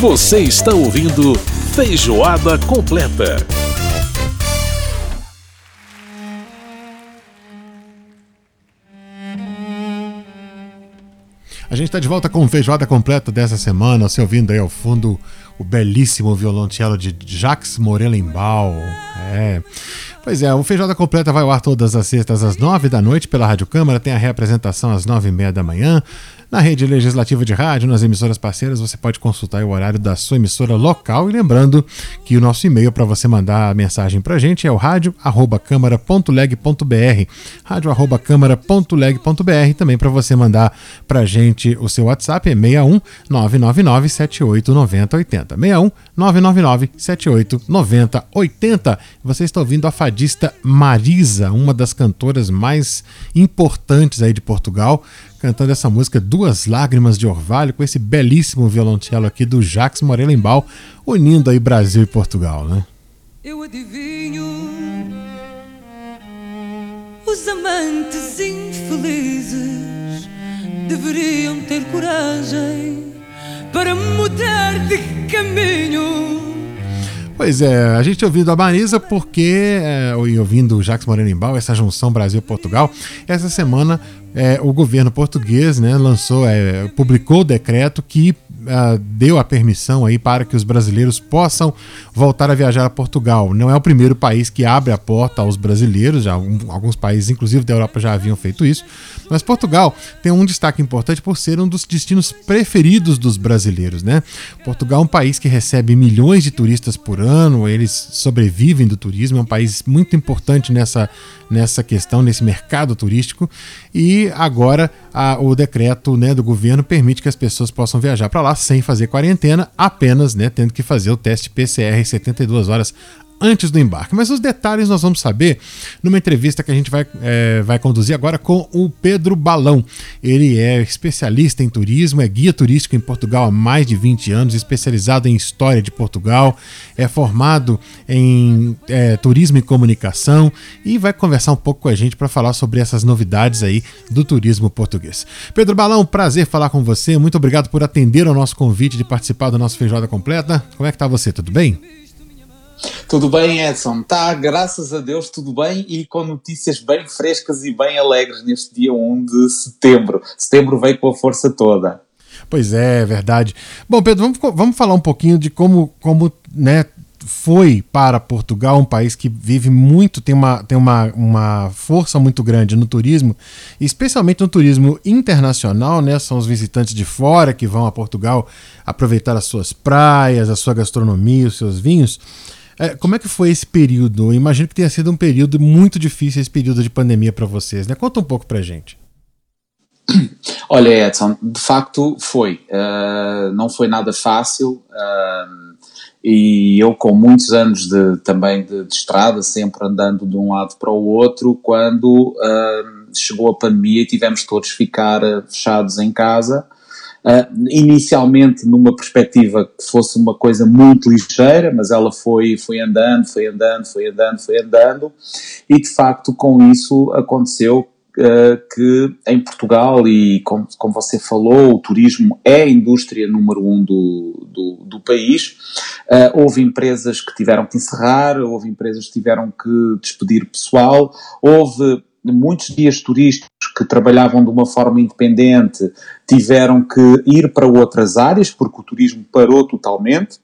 Você está ouvindo Feijoada Completa. A gente está de volta com Feijoada Completa dessa semana. Você ouvindo aí ao fundo o belíssimo violoncelo de Jacques Morelenbaum. É. Pois é, o Feijoada Completa vai ao ar todas as sextas às nove da noite pela Rádio Câmara, tem a reapresentação às nove e meia da manhã. Na rede legislativa de rádio, nas emissoras parceiras, você pode consultar o horário da sua emissora local. E lembrando que o nosso e-mail para você mandar a mensagem para a gente é o rádio.câmara.leg.br. Rádio.câmara.leg.br. Também para você mandar para a gente o seu WhatsApp é 61 999 78 90 80. 61 999 78 90 80. Você está ouvindo a fadista Marisa, uma das cantoras mais importantes aí de Portugal cantando essa música Duas Lágrimas de Orvalho, com esse belíssimo violoncelo aqui do Jacques Morelenbaum, unindo aí Brasil e Portugal, né? Eu adivinho os amantes infelizes deveriam ter coragem para mudar de caminho. Pois é, a gente ouvindo a Marisa porque, é, ouvindo o Jacques Morelenbaum, essa junção Brasil-Portugal, essa semana é, o governo português né, lançou, é, publicou o decreto que uh, deu a permissão aí para que os brasileiros possam voltar a viajar a Portugal. Não é o primeiro país que abre a porta aos brasileiros, já um, alguns países, inclusive da Europa, já haviam feito isso. Mas Portugal tem um destaque importante por ser um dos destinos preferidos dos brasileiros, né? Portugal é um país que recebe milhões de turistas por ano, eles sobrevivem do turismo, é um país muito importante nessa, nessa questão, nesse mercado turístico. E agora a, o decreto né, do governo permite que as pessoas possam viajar para lá sem fazer quarentena, apenas né, tendo que fazer o teste PCR em 72 horas antes do embarque. Mas os detalhes nós vamos saber numa entrevista que a gente vai, é, vai conduzir agora com o Pedro Balão. Ele é especialista em turismo, é guia turístico em Portugal há mais de 20 anos, especializado em história de Portugal, é formado em é, turismo e comunicação e vai conversar um pouco com a gente para falar sobre essas novidades aí do turismo português. Pedro Balão, prazer falar com você. Muito obrigado por atender ao nosso convite de participar do nosso Feijoada Completa. Como é que tá você? Tudo bem? Tudo bem, Edson? Tá, graças a Deus, tudo bem e com notícias bem frescas e bem alegres neste dia 1 de setembro. Setembro veio com a força toda. Pois é, é verdade. Bom, Pedro, vamos, vamos falar um pouquinho de como, como né, foi para Portugal, um país que vive muito, tem, uma, tem uma, uma força muito grande no turismo, especialmente no turismo internacional, né? São os visitantes de fora que vão a Portugal aproveitar as suas praias, a sua gastronomia, os seus vinhos. É, como é que foi esse período? Eu imagino que tenha sido um período muito difícil, esse período de pandemia para vocês, né? Conta um pouco para gente. Olha, Edson, de facto foi. Uh, não foi nada fácil. Uh, e eu com muitos anos de, também de, de, estrada, sempre andando de um lado para o outro, quando uh, chegou a pandemia e tivemos todos ficar fechados em casa, Uh, inicialmente numa perspectiva que fosse uma coisa muito ligeira, mas ela foi, foi andando, foi andando, foi andando, foi andando, e de facto com isso aconteceu uh, que em Portugal, e como, como você falou, o turismo é a indústria número um do, do, do país, uh, houve empresas que tiveram que encerrar, houve empresas que tiveram que despedir pessoal, houve muitos dias turísticos que trabalhavam de uma forma independente tiveram que ir para outras áreas porque o turismo parou totalmente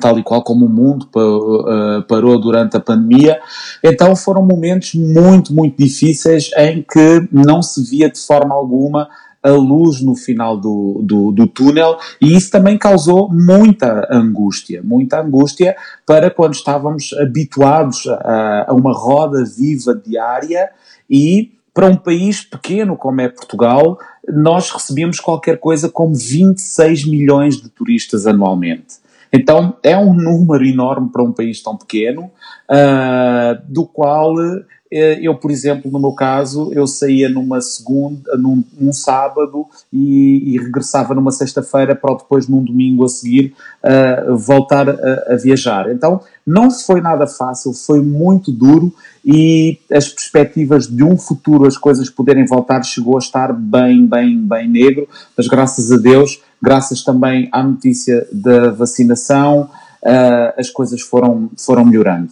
tal e qual como o mundo eh, parou durante a pandemia. Então foram momentos muito, muito difíceis em que não se via de forma alguma a luz no final do, do, do, túnel e isso também causou muita angústia, muita angústia para quando estávamos habituados a, a uma roda viva diária e para um país pequeno como é Portugal, nós recebemos qualquer coisa como 26 milhões de turistas anualmente. Então é um número enorme para um país tão pequeno, uh, do qual eu, por exemplo, no meu caso, eu saía numa segunda, num, num sábado e, e, regressava numa sexta-feira para depois, num domingo a seguir, uh, voltar a, a, viajar. Então, não foi nada fácil, foi muito duro e as perspectivas de um futuro, as coisas poderem voltar, chegou a estar bem, bem, bem negro, mas graças a Deus, graças também à notícia da vacinação, uh, as coisas foram, foram melhorando.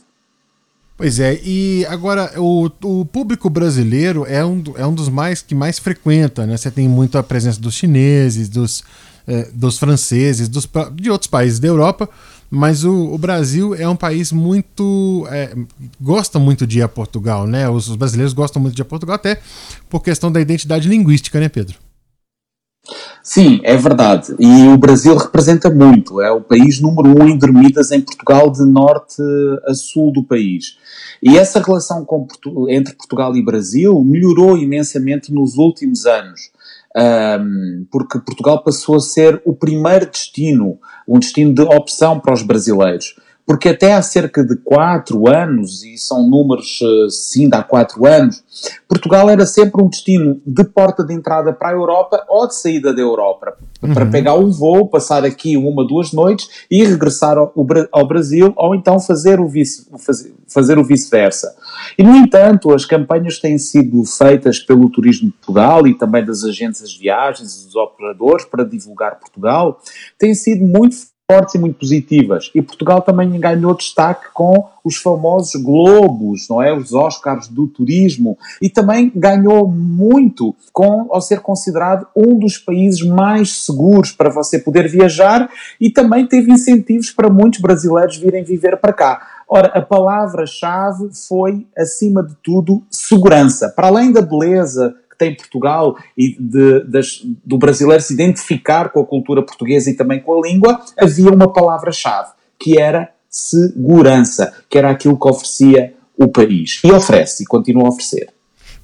Pois é, e agora o, o público brasileiro é um, é um dos mais que mais frequenta, né? Você tem muito a presença dos chineses, dos, eh, dos franceses, dos, de outros países da Europa, mas o, o Brasil é um país muito. É, gosta muito de ir a Portugal, né? Os, os brasileiros gostam muito de ir a Portugal, até por questão da identidade linguística, né, Pedro? Sim, é verdade. E o Brasil representa muito. É o país número um em dormidas em Portugal, de norte a sul do país. E essa relação entre Portugal e Brasil melhorou imensamente nos últimos anos. Um, porque Portugal passou a ser o primeiro destino, um destino de opção para os brasileiros porque até há cerca de 4 anos, e são números eh, sim de há 4 anos, Portugal era sempre um destino de porta de entrada para a Europa ou de saída da Europa, uhum. para pegar um voo, passar aqui uma, duas noites e regressar ao, ao Brasil, ou então fazer o vice, fazer, o vice-versa. E, no entanto, as campanhas têm sido feitas pelo Turismo de Portugal e também das agências de viagens e dos operadores para divulgar Portugal, têm sido muito fortes e muito positivas. E Portugal também ganhou destaque com os famosos Globos, não é? Os Oscars do turismo. E também ganhou muito com, ao ser considerado um dos países mais seguros para você poder viajar e também teve incentivos para muitos brasileiros virem viver para cá. Ora, a palavra-chave foi, acima de tudo, segurança. Para além da beleza que tem Portugal e de, das, do brasileiro se identificar com a cultura portuguesa e também com a língua, havia uma palavra-chave, que era segurança, que era aquilo que oferecia o país. E oferece, e continua a oferecer.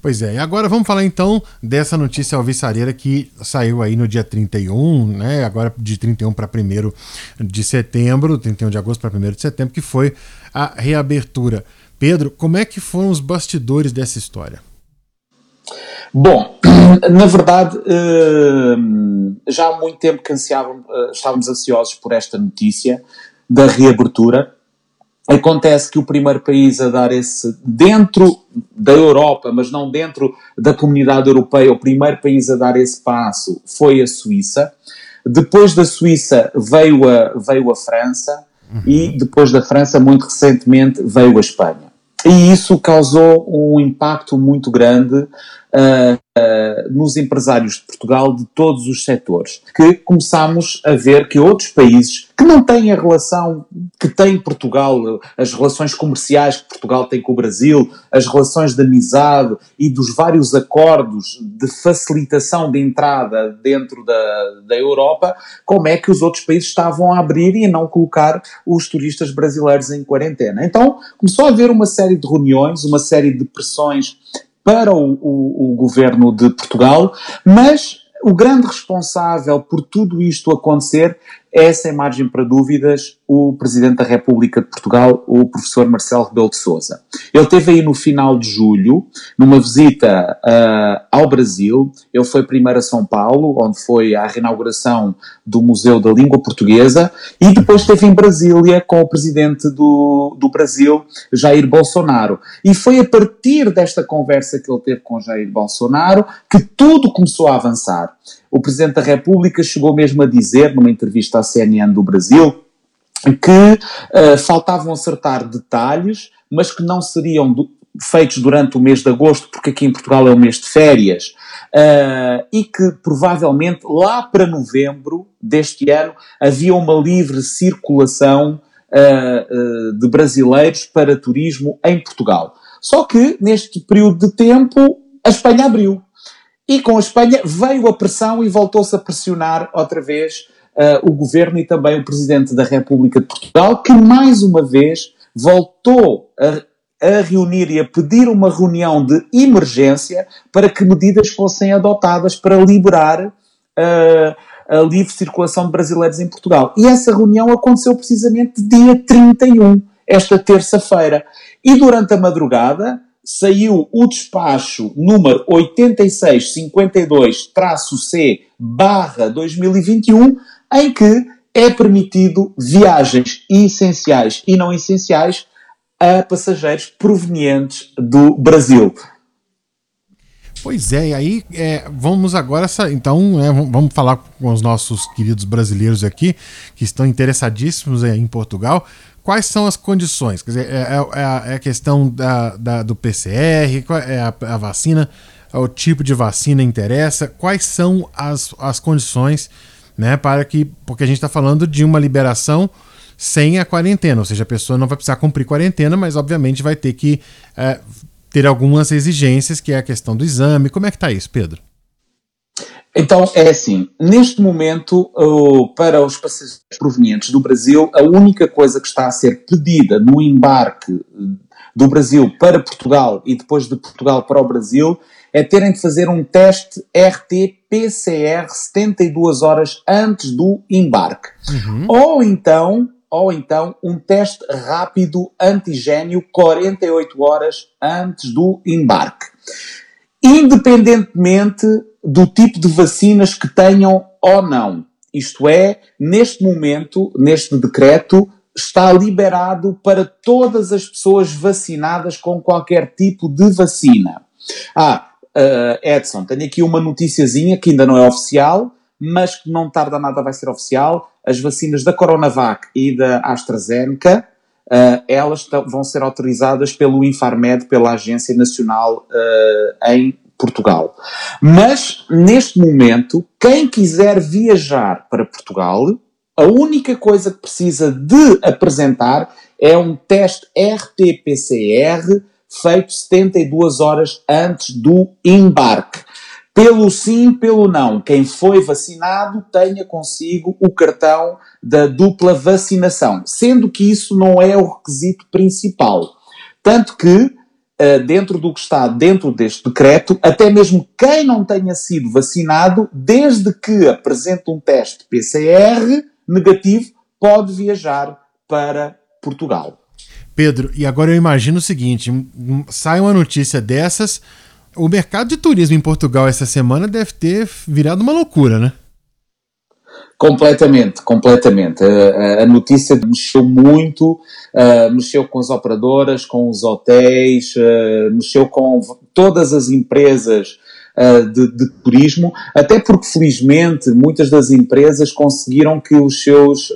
Pois é, e agora vamos falar então dessa notícia alvissareira que saiu aí no dia 31, né? Agora de 31 para 1 de setembro, 31 de agosto para 1 de setembro, que foi a reabertura. Pedro, como é que foram os bastidores dessa história? Bom, na verdade, eh, já há muito tempo que eh, estávamos ansiosos por esta notícia da reabertura. Acontece que o primeiro país a dar esse, dentro da Europa, mas não dentro da comunidade europeia, o primeiro país a dar esse passo foi a Suíça. Depois da Suíça veio a, veio a França uhum. e depois da França, muito recentemente, veio a Espanha. E isso causou um impacto muito grande uh, uh, nos empresários de Portugal de todos os setores, que começámos a ver que outros países que não têm a relação que tem Portugal, as relações comerciais que Portugal tem com o Brasil, as relações de amizade e dos vários acordos de facilitação de entrada dentro da, da Europa, como é que os outros países estavam a abrir e a não colocar os turistas brasileiros em quarentena. Então começou a haver uma série de reuniões, uma série de pressões para o, o, o governo de Portugal, mas o grande responsável por tudo isto acontecer é, sem margem para dúvidas, o Presidente da República de Portugal, o professor Marcelo Rebelo de Sousa. Ele esteve aí no final de julho, numa visita uh, ao Brasil. Ele foi primeiro a São Paulo, onde foi a reinauguração do Museu da Língua Portuguesa, e depois esteve em Brasília com o Presidente do, do Brasil, Jair Bolsonaro. E foi a partir desta conversa que ele teve com Jair Bolsonaro que tudo começou a avançar. O Presidente da República chegou mesmo a dizer, numa entrevista à CNN do Brasil, que uh, faltavam acertar detalhes, mas que não seriam do, feitos durante o mês de agosto, porque aqui em Portugal é o mês de férias, uh, e que provavelmente lá para novembro deste ano havia uma livre circulação uh, de brasileiros para turismo em Portugal. Só que neste período de tempo a Espanha abriu. E com a Espanha veio a pressão e voltou-se a pressionar outra vez uh, o governo e também o Presidente da República de Portugal, que mais uma vez voltou a, a reunir e a pedir uma reunião de emergência para que medidas fossem adotadas para liberar uh, a livre circulação de brasileiros em Portugal. E essa reunião aconteceu precisamente dia 31, esta terça-feira. E durante a madrugada, saiu o despacho número 8652-C barra 2021, em que é permitido viagens essenciais e não essenciais a passageiros provenientes do Brasil. Pois é, e aí é, vamos agora, então, é, vamos falar com os nossos queridos brasileiros aqui, que estão interessadíssimos em Portugal. Quais são as condições? Quer dizer, é, é, é a questão da, da, do PCR, é a, a, vacina, o tipo de vacina interessa? Quais são as, as condições né, para que. Porque a gente está falando de uma liberação sem a quarentena, ou seja, a pessoa não vai precisar cumprir quarentena, mas obviamente vai ter que é, ter algumas exigências, que é a questão do exame. Como é que está isso, Pedro? Então, é assim, neste momento, para os passageiros provenientes do Brasil, a única coisa que está a ser pedida no embarque do Brasil para Portugal e depois de Portugal para o Brasil é terem de fazer um teste RT-PCR 72 horas antes do embarque. Uhum. Ou então, ou então um teste rápido antigênio 48 horas antes do embarque. Independentemente do tipo de vacinas que tenham ou não. Isto é, neste momento, neste decreto, está liberado para todas as pessoas vacinadas com qualquer tipo de vacina. Ah, uh, Edson, tenho aqui uma noticiazinha que ainda não é oficial, mas que não tarda nada vai ser oficial. As vacinas da Coronavac e da AstraZeneca, uh, elas vão ser autorizadas pelo Infarmed, pela Agência Nacional uh, em Portugal. Mas, neste momento, quem quiser viajar para Portugal, a única coisa que precisa de apresentar é um teste RT-PCR feito 72 horas antes do embarque. Pelo sim, pelo não. Quem foi vacinado tenha consigo o cartão da dupla vacinação, sendo que isso não é o requisito principal. Tanto que, eh, dentro do que está dentro deste decreto, até mesmo quem não tenha sido vacinado, desde que apresente um teste PCR negativo, pode viajar para Portugal. Pedro, e agora eu imagino o seguinte: sai uma notícia dessas, o mercado de turismo em Portugal essa semana deve ter virado uma loucura, né? Completamente, completamente. A, a, notícia mexeu muito, uh, mexeu com as operadoras, com os hotéis, uh, mexeu com todas as empresas uh, de, de, turismo, até porque felizmente muitas das empresas conseguiram que os seus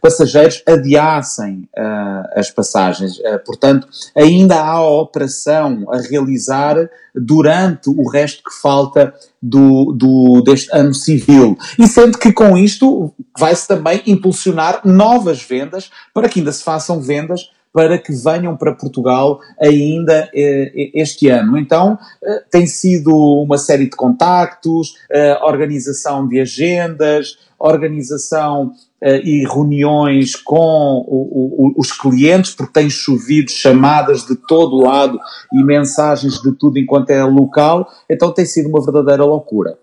passageiros adiassem uh, as passagens. Uh, portanto, ainda há a operação a realizar durante o resto que falta do, do, deste ano civil. E sendo que com isto vai-se também impulsionar novas vendas para que ainda se façam vendas para que venham para Portugal ainda eh, este ano. Então, eh, tem sido uma série de contactos, eh, organização de agendas, organização uh, e reuniões com o, o, os clientes, porque tem chovido chamadas de todo lado e mensagens de tudo enquanto é local, então tem sido uma verdadeira loucura.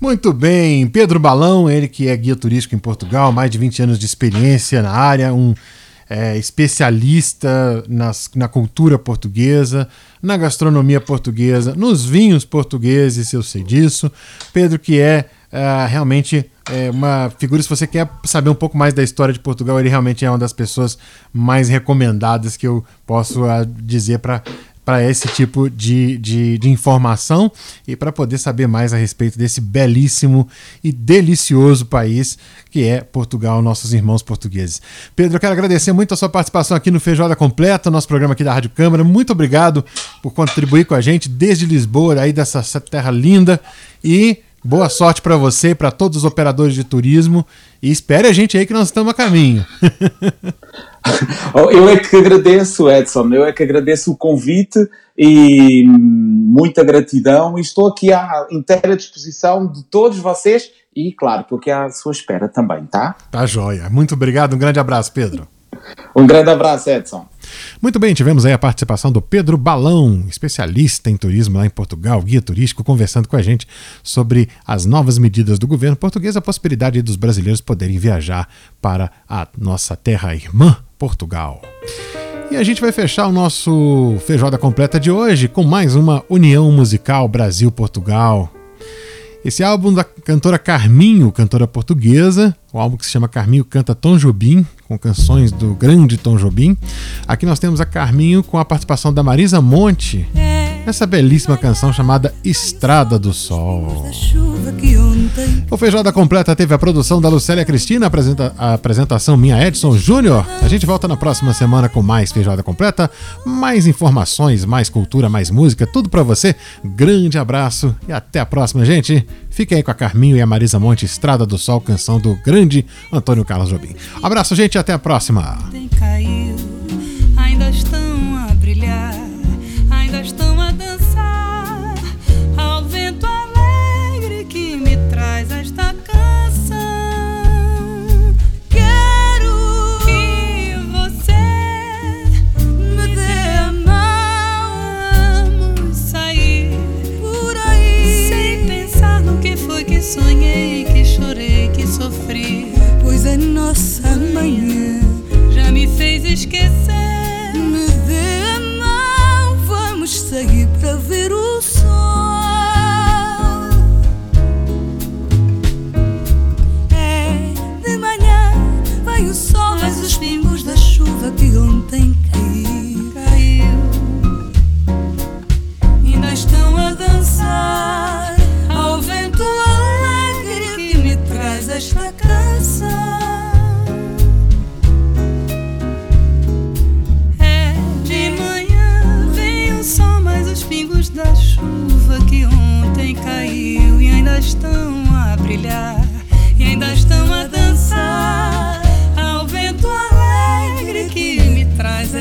Muito bem, Pedro Balão, ele que é guia turístico em Portugal, mais de 20 anos de experiência na área, um é, especialista nas, na cultura portuguesa, na gastronomia portuguesa, nos vinhos portugueses, eu sei disso. Pedro, que é uh, realmente é uma figura, se você quer saber um pouco mais da história de Portugal, ele realmente é uma das pessoas mais recomendadas que eu posso uh, dizer para para esse tipo de, de, de informação e para poder saber mais a respeito desse belíssimo e delicioso país que é Portugal, nossos irmãos portugueses. Pedro, eu quero agradecer muito a sua participação aqui no Feijoada Completa, nosso programa aqui da Rádio Câmara. Muito obrigado por contribuir com a gente desde Lisboa, aí dessa terra linda e Boa sorte para você e para todos os operadores de turismo. E espere a gente aí que nós estamos a caminho. eu é que agradeço, Edson. Eu é que agradeço o convite e muita gratidão. E estou aqui à inteira disposição de todos vocês. E, claro, estou aqui à sua espera também, tá? Tá joia. Muito obrigado. Um grande abraço, Pedro. Um grande abraço, Edson. Muito bem, tivemos aí a participação do Pedro Balão, especialista em turismo lá em Portugal, guia turístico, conversando com a gente sobre as novas medidas do governo português, a possibilidade dos brasileiros poderem viajar para a nossa terra irmã, Portugal. E a gente vai fechar o nosso Feijoada Completa de hoje com mais uma União Musical Brasil-Portugal. Esse álbum da cantora Carminho, cantora portuguesa, o álbum que se chama Carminho Canta Tom Jobim, com canções do grande Tom Jobim. Aqui nós temos a Carminho com a participação da Marisa Monte. É essa belíssima canção chamada Estrada do Sol. O Feijoada Completa teve a produção da Lucélia Cristina, a apresentação minha Edson Júnior. A gente volta na próxima semana com mais Feijoada Completa, mais informações, mais cultura, mais música, tudo para você. Grande abraço e até a próxima, gente. Fique aí com a Carminho e a Marisa Monte, Estrada do Sol, canção do grande Antônio Carlos Jobim. Abraço, gente, e até a próxima.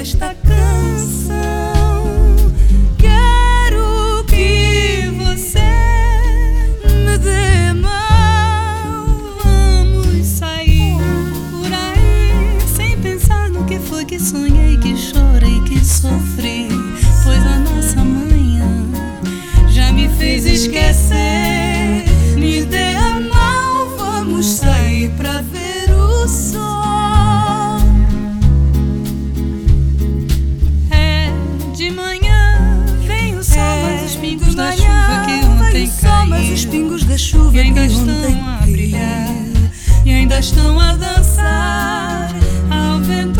Traz esta os pingos da chuva e ainda estão a brilhar. E ainda estão a dançar ao vento